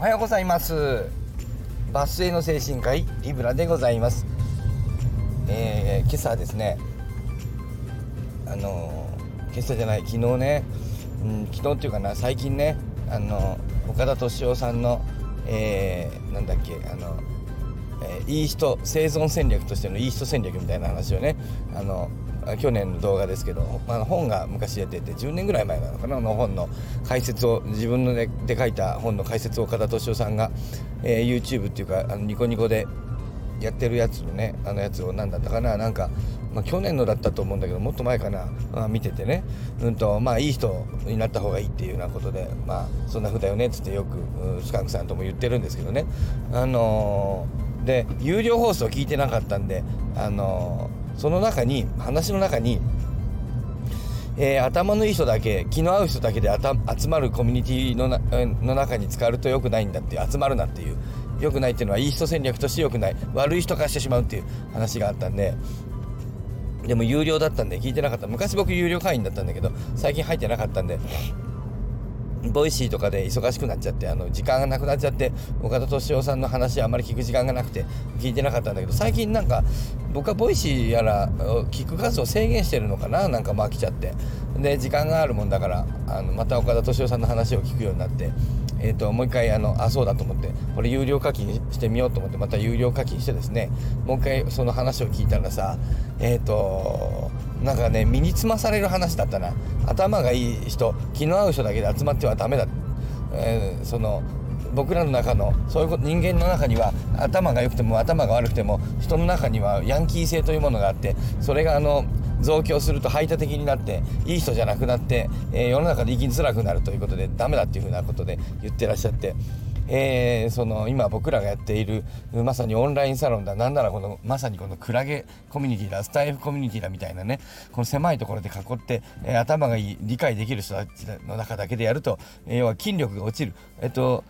おはようございます。バスへの精神科医リブラでございます。えー、今朝ですねあの、今朝じゃない昨日ね、うん、昨日っていうかな最近ねあの岡田敏夫さんのえー、なんだっけあの、えー、いい人生存戦略としてのいい人戦略みたいな話をねあの去年の動画ですけど、まあ、本が昔出てて10年ぐらい前なのかなあの本の解説を自分のでで書いた本の解説を岡田敏夫さんが、えー、YouTube っていうかあのニコニコでやってるやつのねあのやつを何だったかななんか、まあ、去年のだったと思うんだけどもっと前かな、まあ、見ててね。うんとまあいい人になった方がいいっていうようなことでまあそんな風だよねっつってよくスカンクさんとも言ってるんですけどね。あのー、で有料放送聞いてなかったんであのー、その中に話の中にえー、頭のいい人だけ気の合う人だけで集まるコミュニティのの中に使うと良くないんだっていう集まるなっていう。良くないっていうのはいい人戦略として良くない。悪い人化してしまうっていう話があったんで。でも有料だったんで聞いてなかった。昔僕有料会員だったんだけど最近入ってなかったんで。 Voicy とかで忙しくなっちゃってあの時間がなくなっちゃって岡田斗司夫さんの話あまり聞く時間がなくて聞いてなかったんだけど最近なんか僕は Voicy やら聞く数を制限してるのかななんかも飽きちゃって。で時間があるもんだからあのまた岡田斗司夫さんの話を聞くようになってえーと、もう一回あのあそうだと思ってこれ有料課金してみようと思ってまた有料課金してですねもう一回その話を聞いたらさえっ、ー、となんかね身につまされる話だったな頭がいい人気の合う人だけで集まってはダメだ、えー、その僕らの中のそういうこと人間の中には頭が良くても頭が悪くても人の中にはヤンキー性というものがあってそれがあの増強すると排他的になっていい人じゃなくなって、えー、世の中で生きづらくなるということでダメだっていうふうなことで言ってらっしゃって。えー、その今僕らがやっているまさにオンラインサロンだ。何ならこのまさにこのクラゲコミュニティだスタイフコミュニティだみたいなねこの狭いところで囲って、えー、頭がいい理解できる人たちの中だけでやると、えー、要は筋力が落ちるえっと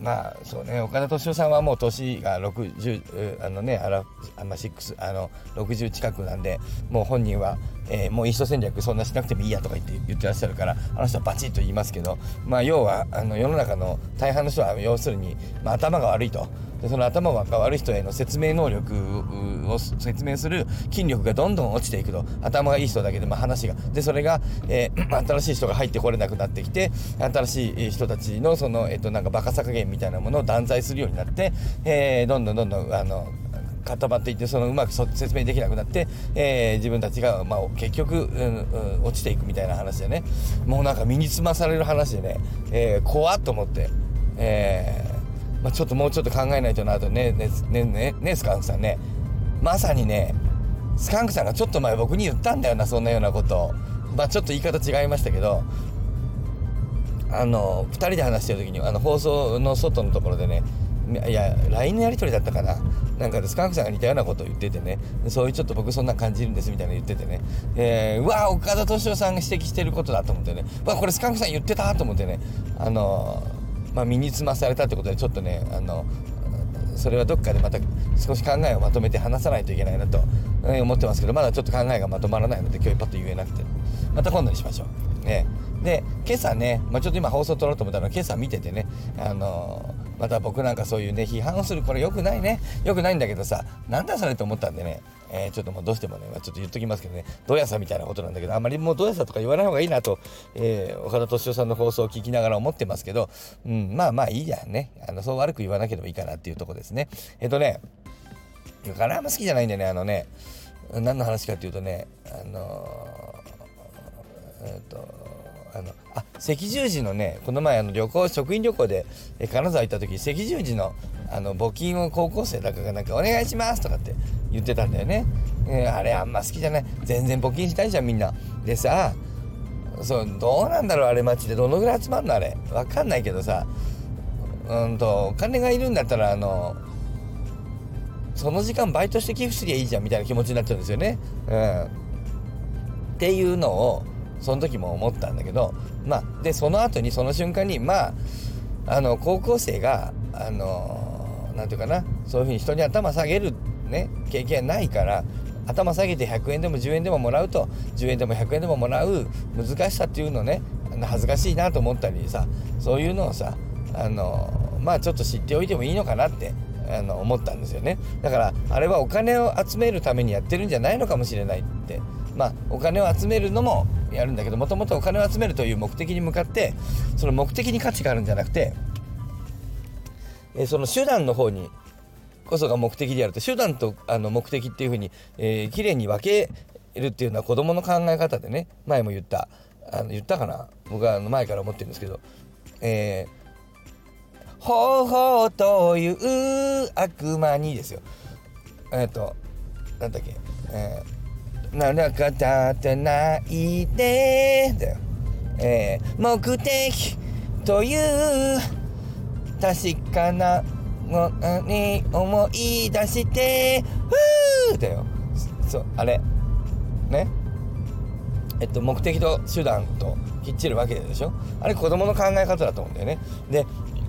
まあそうね岡田敏夫さんはもう年が60あのねあらあまあ6あの60近くなんでもう本人は、えー、もう一緒戦略そんなしなくてもいいやとか言って言ってらっしゃるからあの人はバチッと言いますけどまあ要はあの世の中の大半の人は要するに、まあ、頭が悪いと。でその頭が悪い人への説明能力を説明する筋力がどんどん落ちていくと。頭がいい人だけで、まあ、話が。でそれが、えー、新しい人が入ってこれなくなってきて新しい人たちのその、えっと、なんかバカさ加減みたいなものを断罪するようになって、えー、どんどんどんどんあの固まっていってそのうまく説明できなくなって、えー、自分たちが、まあ、結局、うんうん、落ちていくみたいな話でね。もうなんか身につまされる話でね、えー、怖っと思って、えーまあ、ちょっともうちょっと考えないとなとねねねねねスカンクさんね。まさにねスカンクさんがちょっと前僕に言ったんだよなそんなようなこと。まあちょっと言い方違いましたけど。あの2人で話してる時にあの放送の外のところでねいや LINE のやり取りだったかな。なんかでスカンクさんが似たようなことを言っててね。そういうちょっと僕そんな感じるんですみたいな言っててね、えー、うわ岡田敏夫さんが指摘してることだと思ってね。わこれスカンクさん言ってたと思ってね。あのーまあ、身につまされたってことでちょっとねあのそれはどっかでまた少し考えをまとめて話さないといけないなと思ってますけどまだちょっと考えがまとまらないので今日パッと言えなくて。また今度にしましょう。ね、で今朝ね、まあ、ちょっと今放送撮ろうと思ったの今朝見ててねあの、また僕なんかそういうね批判をするこれよくないね。よくないんだけどさなんだそれと思ったんでね。えー、ちょっともうどうしてもね、まあ、ちょっと言っときますけどね、どやさみたいなことなんだけど、あまりもうどやさとか言わない方がいいなと、えー、岡田敏夫さんの放送を聞きながら思ってますけど、うん、まあまあいいじゃんね。あの、そう悪く言わなければいいかなっていうとこですね。えっ、ー、とね、ガラあんま好きじゃないんでね、あのね、何の話かっていうとね、あのえっ、と、あのあ赤十字のねこの前あの旅行職員旅行で金沢行った時赤十字のあの募金を高校生だかがなんか「お願いします」とかって言ってたんだよね、えー、あれあんま好きじゃない。全然募金したいじゃんみんな。でさそうどうなんだろうあれ街で。どのぐらい集まるのあれ。わかんないけどさうんとお金がいるんだったらあのその時間バイトして寄付すりゃいいじゃんみたいな気持ちになっちゃうんですよね。うん、っていうのをその時も思ったんだけどまあでその後にその瞬間にまああの高校生があの何て言うかなそういうふうに人に頭下げるね経験ないから頭下げて100円でも10円でももらうと10円でも100円でももらう難しさっていうのね恥ずかしいなと思ったりさそういうのをさあのまあちょっと知っておいてもいいのかなってあの思ったんですよね。だからあれはお金を集めるためにやってるんじゃないのかもしれないってまあお金を集めるのもやるんだけどもともとお金を集めるという目的に向かってその目的に価値があるんじゃなくて、えー、その手段の方にこそが目的であると。手段とあの目的っていうふうに、えー、綺麗に分けるっていうのは子どもの考え方でね前も言ったあの言ったかな？僕はあの前から思ってるんですけど、えー、方法という悪魔にですよ。えっ、ー、となんだっけ、えー、ならか立てないでだよ、えー、目的という確かなものに思い出してふーだよそうあれねえっと目的と手段ときっちり分けてるでしょあれ子供の考え方だと思うんだよねで、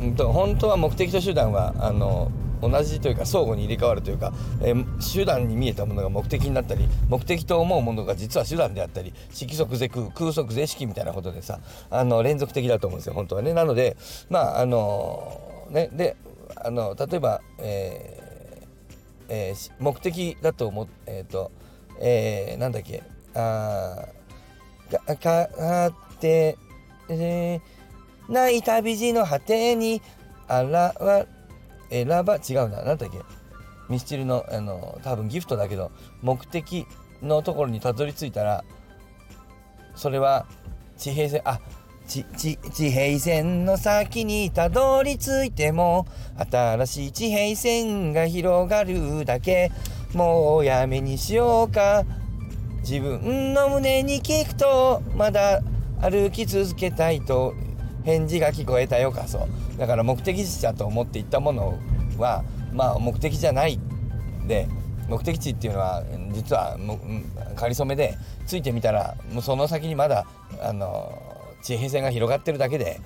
うんと、本当は目的と手段はあの同じというか相互に入れ替わるというか、えー、手段に見えたものが目的になったり目的と思うものが実は手段であったり色即是空空即是式みたいなことでさあの連続的だと思うんですよ本当はね。なのでまああのねであの例えば、えーえー、目的だと思えっ、ー、と、えー、なんだっけあかかってえー、ない旅路の果てにあらわ選ば違うな。何だっけ？ミスチルのあの多分ギフトだけど目的のところにたどり着いたらそれは地平線あ地地平線の先にたどり着いても新しい地平線が広がるだけ。もうやめにしようか。自分の胸に聞くとまだ歩き続けたいと返事が聞こえたよかそうだから目的地だと思っていったものはまあ目的じゃないで目的地っていうのは実はかりそめでついてみたらもうその先にまだあの地平線が広がってるだけで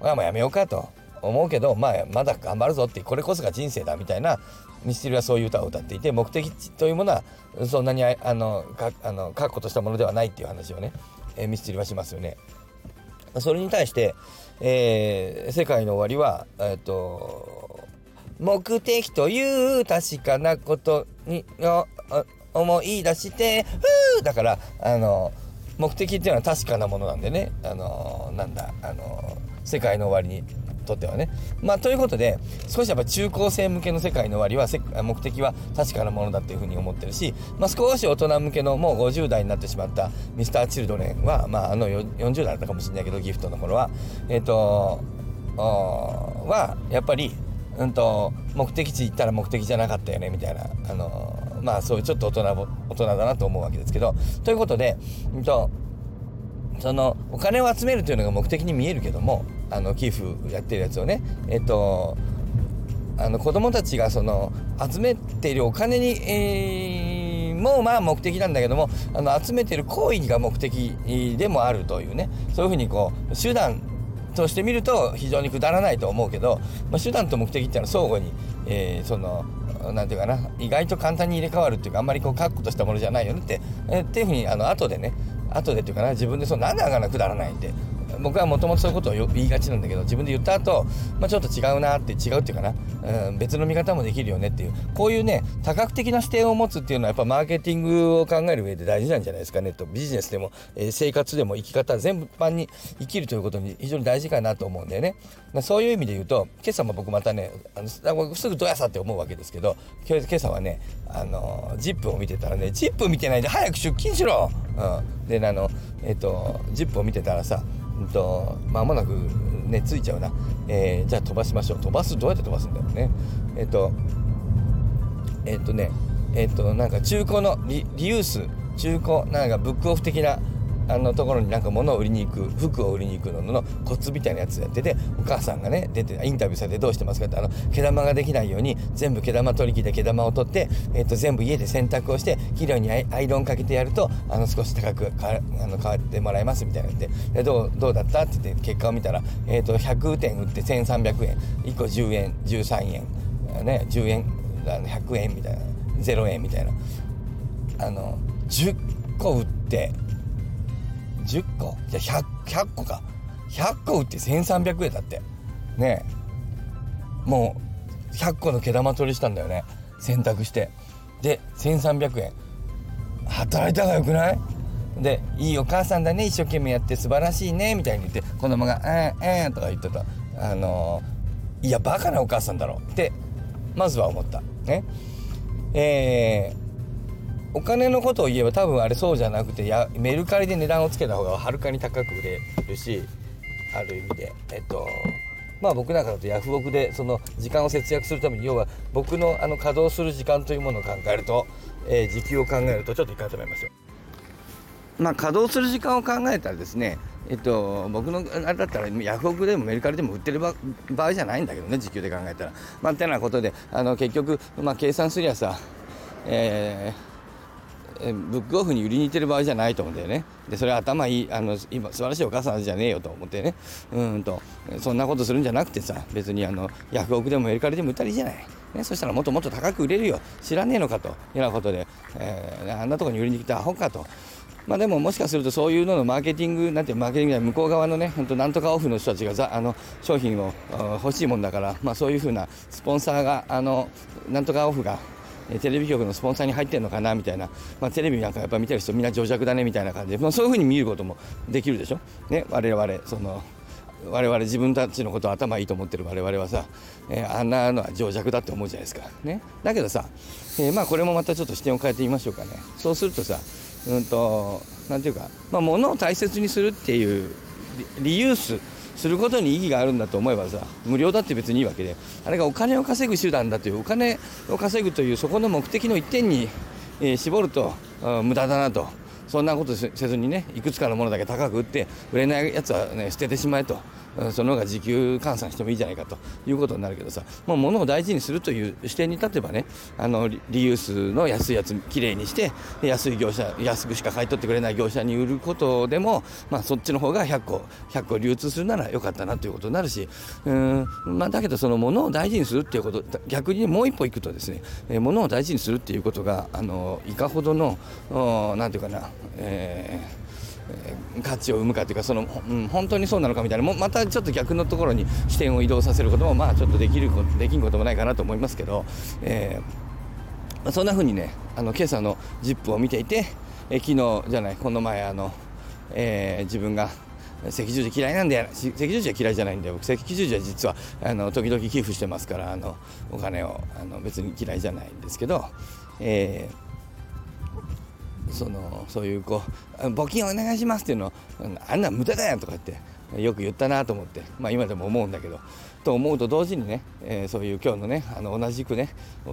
まあもうやめようかと思うけど、まあ、まだ頑張るぞってこれこそが人生だみたいなミスチルはそういう歌を歌っていて目的地というものはそんなにあのかあの確固としたものではないっていう話をね、え、ミスチルはしますよね。それに対して、えー、世界の終わりは、えーと、目的という確かなことに思い出してふーだからあの目的っていうのは確かなものなんでね。あのなんだあの世界の終わりにとってはね。まあということで少しやっぱ中高生向けの世界の終わりは目的は確かなものだっていうふうに思ってるし、まあ、少し大人向けのもう50代になってしまったミスターチルドレンは、まあ、あの40代だったかもしれないけどギフトの頃はえっ、ー、とはやっぱり、うんと、目的地行ったら目的じゃなかったよねみたいなあのまあそういうちょっと大人大人だなと思うわけですけどということで、うんとそのお金を集めるというのが目的に見えるけどもあの寄付やってるやつをねえっとあの子供たちがその集めているお金に、えー、もまあ目的なんだけどもあの集めてる行為が目的でもあるというねそういうふうにこう手段として見ると非常にくだらないと思うけど、まあ、手段と目的っていうのは相互に、えー、そのなんていうかな意外と簡単に入れ替わるっていうかあんまりこう確固としたものじゃないよねって、えー、っていうふうにあの後でね後でっていうかな自分でそうなんであがなくだらないって僕はもともとそういうことを言いがちなんだけど自分で言った後、まあちょっと違うなって違うっていうかな、うん、別の見方もできるよねっていう。こういうね多角的な視点を持つっていうのはやっぱマーケティングを考える上で大事なんじゃないですかねと。ビジネスでも、えー、生活でも生き方全般に生きるということに非常に大事かなと思うんだよね。まあ、そういう意味で言うと今朝も僕またねあのすぐどやさって思うわけですけど今朝はねあのジップを見てたらねジップ見てないで早く出勤しろ、うん、であのえっ、ー、とジップを見てたらさうんとまもなくねついちゃうな、えー、じゃあ飛ばしましょう。飛ばすどうやって飛ばすんだろうね。えっ、ー、とえっ、ー、とねえっ、となんか中古のリリユース。中古なんかブックオフ的なあのところになんか物を売りに行く服を売りに行くののコツみたいなやつやっててお母さんがね出てインタビューされてどうしてますかってあの毛玉ができないように全部毛玉取り機で毛玉を取って、えー、と全部家で洗濯をして綺麗にアイロンかけてやるとあの少し高くかあの変わってもらえますみたいなってでどうどうだったって言って結果を見たら、えー、と100点売って1300円。1個10円13円。ね10円100円みたいな。0円みたいな。あの10個売って10個じゃ 100, 100個か。100個売って1300円だって。ねえ。もう100個の毛玉取りしたんだよね。洗濯して。で1300円。働いた方がよくない？で「いいお母さんだね。一生懸命やって素晴らしいね」みたいに言って子供が「うんうん」とか言ってた。あのー、いやバカなお母さんだろ。ってまずは思った。ね。えー、お金のことを言えば多分あれそうじゃなくてやメルカリで値段をつけた方がはるかに高く売れるしある意味でえっとまあ僕なんかだとヤフオクでその時間を節約するために要は僕のあの稼働する時間というものを考えると、えー、時給を考えるとちょっといかがと思いますよ。まあ稼働する時間を考えたらですねえっと、僕のあれだったらヤフオクでもメルカリでも売ってる場合じゃないんだけどね時給で考えたら。まあ、てなことであの結局、まあ、計算すりゃさ、えーブックオフに売りに行ってる場合じゃないと思うんだよね。でそれは頭いいあの今素晴らしいお母さんじゃねえよと思ってねうんとそんなことするんじゃなくてさ別にあのヤフオクでもメルカリでも売ったらいいじゃない。ね、そしたらもっともっと高く売れるよ知らねえのかというようなことで、えー、あんなとこに売りに来たアホかと。まあ、でももしかするとそういうののマーケティングなんてマーケティングで向こう側のね本当なんとかオフの人たちがざあの商品を欲しいもんだから、まあ、そういうふうなスポンサーがあのなんとかオフがテレビ局のスポンサーに入ってるのかなみたいな、まあ、テレビなんかやっぱ見てる人みんな情弱だねみたいな感じで、まあ、そういうふうに見ることもできるでしょ、ね、我々その我々自分たちのことを頭いいと思ってる我々はさ、えー、あんなのは情弱だって思うじゃないですか、ね、だけどさ、えー、まあこれもまたちょっと視点を変えてみましょうかね。そうするとさうんとなんていうか、まあ、物を大切にするっていうリユースすることに意義があるんだと思えばさ無料だって別にいいわけであれがお金を稼ぐ手段だというお金を稼ぐというそこの目的の一点に、えー、絞ると無駄だなとそんなことせずにねいくつかのものだけ高く売って売れないやつはね捨ててしまえと。その方が時給換算してもいいじゃないかということになるけどさもう物を大事にするという視点に立てばねあのリユースの安いやつきれいにして安い業者安くしか買い取ってくれない業者に売ることでも、まあ、そっちの方が100個100個流通するならよかったなということになるしうん、まあ、だけどその物を大事にするっていうこと逆にもう一歩いくとですね、え物を大事にするっていうことがあのいかほどの何て言うかな、えー価値を生むかというかその、うん、本当にそうなのかみたいなもまたちょっと逆のところに視点を移動させることもまあちょっとできるできんこともないかなと思いますけど、えー、そんな風にねあの今朝の「ZIP!」を見ていて、え昨日じゃないこの前あの、えー、自分が赤十字嫌いなんで赤十字は嫌いじゃないんで僕赤十字は実はあの時々寄付してますからあのお金をあの別に嫌いじゃないんですけど、えーそのそういうこう募金お願いしますっていうのあんな無駄だよとか言ってよく言ったなと思って、まあ、今でも思うんだけど。と思うと同時にね、えー、そういう今日のねあの同じくね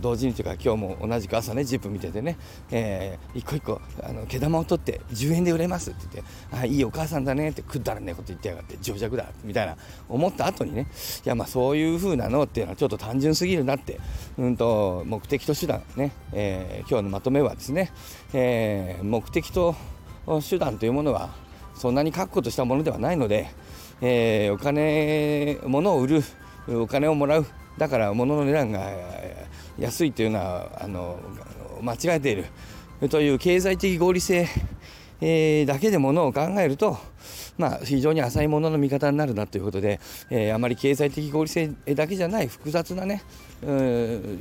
同時にというか今日も同じく朝ねジップ見ててね、えー、一個一個あの毛玉を取って10円で売れますって言ってあいいお母さんだねってくだらねえこと言ってやがって情弱だみたいな思った後にねいやまあそういう風なのっていうのはちょっと単純すぎるなって、うんと目的と手段ね、えー、今日のまとめはですね、えー、目的と手段というものはそんなに確固としたものではないので、えー、お金物を売るお金をもらう。だから物の値段が安いというのはあの間違えている。という経済的合理性、えー、だけでものを考えると、まあ、非常に浅いものの見方になるなということで、えー、あまり経済的合理性だけじゃない複雑なね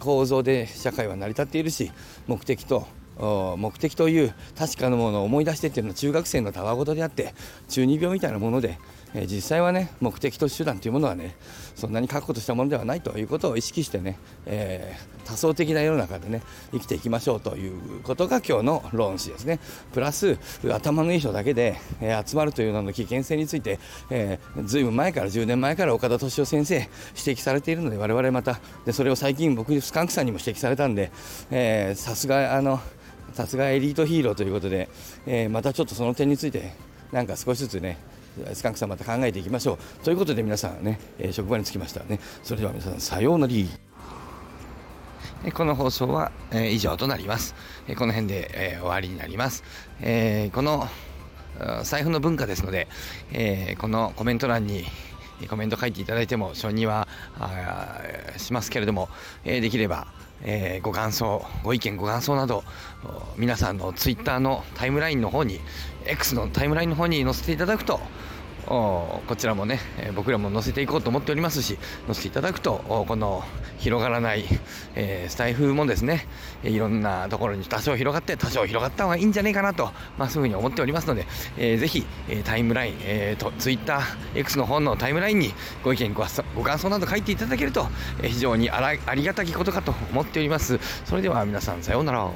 構造で社会は成り立っているし目的と目的という確かなものを思い出してっていうのは中学生のたわごとであって中二病みたいなもので、え実際はね目的と手段というものはねそんなに確固としたものではないということを意識してね、えー、多層的な世の中でね生きていきましょうということが今日の論旨ですね。プラス頭のいい人だけで、えー、集まるというのの危険性について、えー、ずいぶん前から10年前から岡田敏夫先生指摘されているので我々またでそれを最近僕スカンクさんにも指摘されたんでさすがあのさすがエリートヒーローということで、え、またちょっとその点についてなんか少しずつねスカンクさんまた考えていきましょう。ということで皆さんね、えー、職場に着きましたね。それでは皆さんさようならこの放送は、えー、以上となります、この辺で、え終わりになります、えこの財布の文化ですので、えこのコメント欄にコメント書いていただいても承認はしますけれども、えできればえー、ご感想ご意見ご感想など皆さんのツイッターのタイムラインの方に X のタイムラインの方に載せていただくとこちらもね、え僕らも載せていこうと思っておりますし載せていただくとこの広がらない、えー、スタイフもですねいろんなところに多少広がって多少広がった方がいいんじゃないかなと、まあ、そういうふうに思っておりますので、えー、ぜひ、えタイムライン、えーと、ツイッター X の方のタイムラインにご意見ごご感想など書いていただけると、え非常にありがたきことかと思っております。それでは皆さんさようなら。